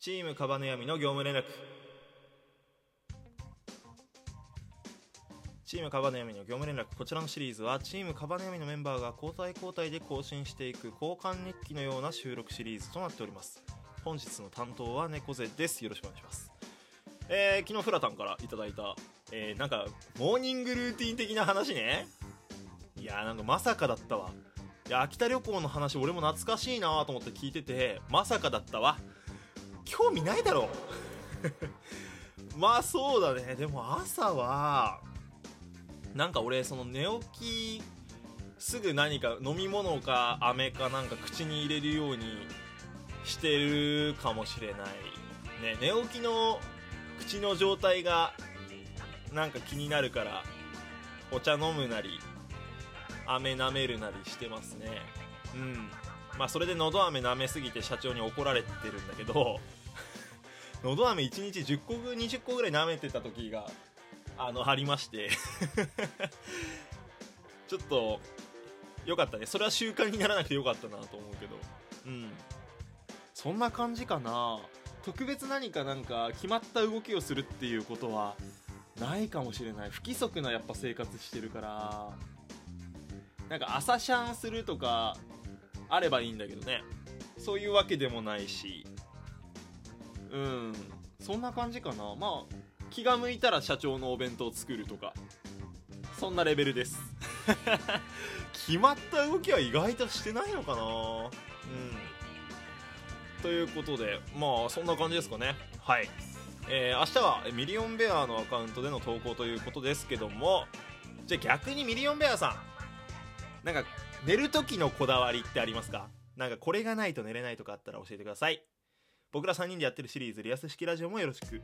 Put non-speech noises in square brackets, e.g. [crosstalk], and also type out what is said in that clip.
チームカバネヤミの業務連絡。チームカバネヤミの業務連絡。こちらのシリーズはチームカバネヤミのメンバーが交代交代で更新していく交換日記のような収録シリーズとなっております。本日の担当は猫背です。よろしくお願いします。えー、昨日フラタンからいただいた、えー、なんかモーニングルーティン的な話ね。いやーなんかまさかだったわ。いや秋田旅行の話俺も懐かしいなと思って聞いててまさかだったわ。興味ないだろ。[laughs] まあそうだね。でも朝はなんか俺その寝起きすぐ何か飲み物か飴かなんか口に入れるようにしてるかもしれないね。寝起きの口の状態がなんか気になるからお茶飲むなり飴舐めるなりしてますね。うん。まあそれでのど飴舐めすぎて社長に怒られてるんだけど [laughs] のど飴1日10個20個ぐらい舐めてた時があのありまして。[laughs] ちょっとよかったね。それは習慣にならなくてよかったなと思うけど。うん。そんな感じかな。特別何かなんか決まった動きをするっていうことはないかもしれない。不規則なやっぱ生活してるから。なんか朝シャンするとかあればいいんだけどね。そういうわけでもないし。うん。そんな感じかな。まあ気が向いたら社長のお弁当を作るとか。そんなレベルです。[laughs] 決まった動きは意外としてないのかな。うん。ということでまあそんな感じですかね。はい。えー、明日はミリオンベアのアカウントでの投稿ということですけども。じゃあ逆にミリオンベアさん。なんか寝る時のこだわりってありますか？なんかこれがないと寝れないとかあったら教えてください。僕ら3人でやってるシリーズリアス式ラジオもよろしく。